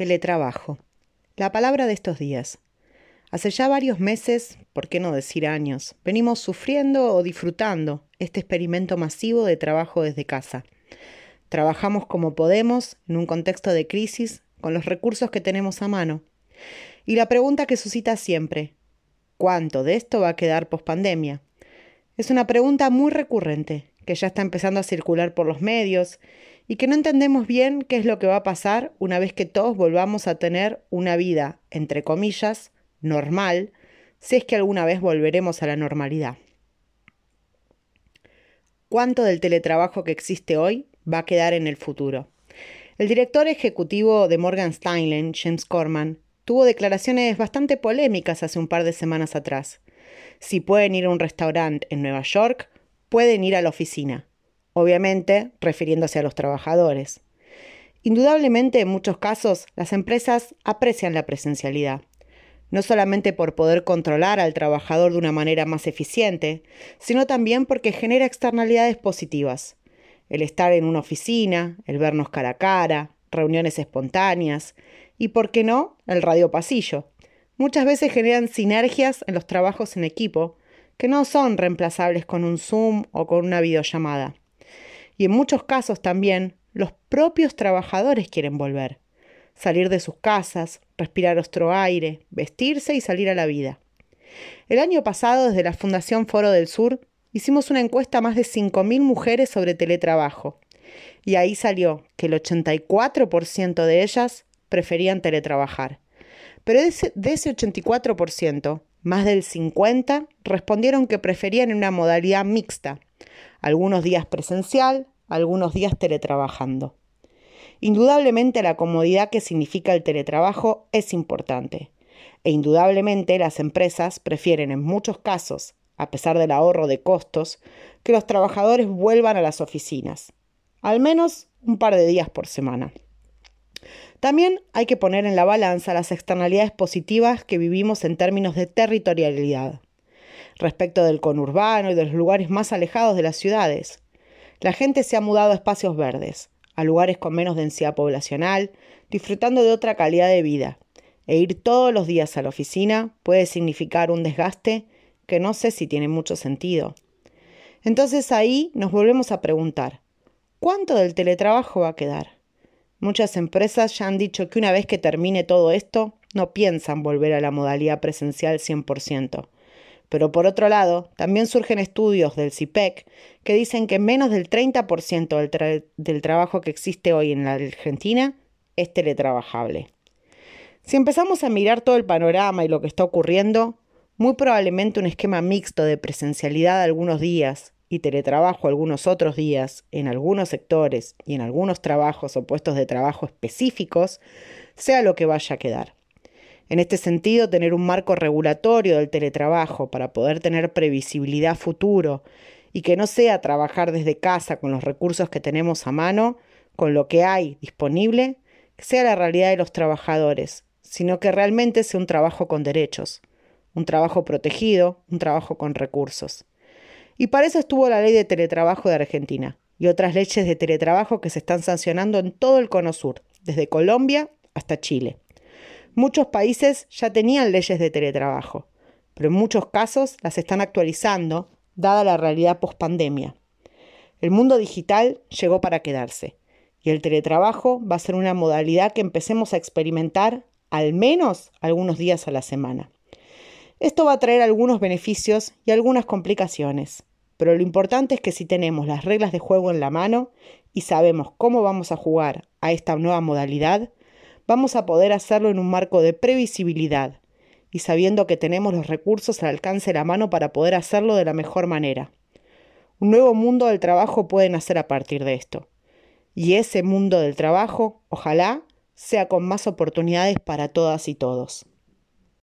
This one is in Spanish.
Teletrabajo. La palabra de estos días. Hace ya varios meses, por qué no decir años, venimos sufriendo o disfrutando este experimento masivo de trabajo desde casa. Trabajamos como podemos, en un contexto de crisis, con los recursos que tenemos a mano. Y la pregunta que suscita siempre, ¿cuánto de esto va a quedar pospandemia? Es una pregunta muy recurrente, que ya está empezando a circular por los medios y que no entendemos bien qué es lo que va a pasar una vez que todos volvamos a tener una vida, entre comillas, normal, si es que alguna vez volveremos a la normalidad. ¿Cuánto del teletrabajo que existe hoy va a quedar en el futuro? El director ejecutivo de Morgan Stanley, James Corman, tuvo declaraciones bastante polémicas hace un par de semanas atrás. Si pueden ir a un restaurante en Nueva York, pueden ir a la oficina obviamente refiriéndose a los trabajadores. Indudablemente, en muchos casos, las empresas aprecian la presencialidad, no solamente por poder controlar al trabajador de una manera más eficiente, sino también porque genera externalidades positivas. El estar en una oficina, el vernos cara a cara, reuniones espontáneas y, por qué no, el radio pasillo. Muchas veces generan sinergias en los trabajos en equipo que no son reemplazables con un Zoom o con una videollamada y en muchos casos también los propios trabajadores quieren volver, salir de sus casas, respirar otro aire, vestirse y salir a la vida. El año pasado, desde la Fundación Foro del Sur, hicimos una encuesta a más de 5.000 mujeres sobre teletrabajo, y ahí salió que el 84% de ellas preferían teletrabajar. Pero de ese, de ese 84%, más del 50% respondieron que preferían una modalidad mixta, algunos días presencial, algunos días teletrabajando. Indudablemente la comodidad que significa el teletrabajo es importante, e indudablemente las empresas prefieren en muchos casos, a pesar del ahorro de costos, que los trabajadores vuelvan a las oficinas, al menos un par de días por semana. También hay que poner en la balanza las externalidades positivas que vivimos en términos de territorialidad respecto del conurbano y de los lugares más alejados de las ciudades. La gente se ha mudado a espacios verdes, a lugares con menos densidad poblacional, disfrutando de otra calidad de vida, e ir todos los días a la oficina puede significar un desgaste que no sé si tiene mucho sentido. Entonces ahí nos volvemos a preguntar, ¿cuánto del teletrabajo va a quedar? Muchas empresas ya han dicho que una vez que termine todo esto, no piensan volver a la modalidad presencial 100%. Pero por otro lado, también surgen estudios del CIPEC e que dicen que menos del 30% del, del trabajo que existe hoy en la Argentina es teletrabajable. Si empezamos a mirar todo el panorama y lo que está ocurriendo, muy probablemente un esquema mixto de presencialidad algunos días y teletrabajo algunos otros días en algunos sectores y en algunos trabajos o puestos de trabajo específicos sea lo que vaya a quedar. En este sentido, tener un marco regulatorio del teletrabajo para poder tener previsibilidad futuro y que no sea trabajar desde casa con los recursos que tenemos a mano, con lo que hay disponible, sea la realidad de los trabajadores, sino que realmente sea un trabajo con derechos, un trabajo protegido, un trabajo con recursos. Y para eso estuvo la ley de teletrabajo de Argentina y otras leyes de teletrabajo que se están sancionando en todo el Cono Sur, desde Colombia hasta Chile. Muchos países ya tenían leyes de teletrabajo, pero en muchos casos las están actualizando, dada la realidad post-pandemia. El mundo digital llegó para quedarse, y el teletrabajo va a ser una modalidad que empecemos a experimentar al menos algunos días a la semana. Esto va a traer algunos beneficios y algunas complicaciones, pero lo importante es que si tenemos las reglas de juego en la mano y sabemos cómo vamos a jugar a esta nueva modalidad, vamos a poder hacerlo en un marco de previsibilidad y sabiendo que tenemos los recursos al alcance de la mano para poder hacerlo de la mejor manera. Un nuevo mundo del trabajo puede nacer a partir de esto. Y ese mundo del trabajo, ojalá, sea con más oportunidades para todas y todos.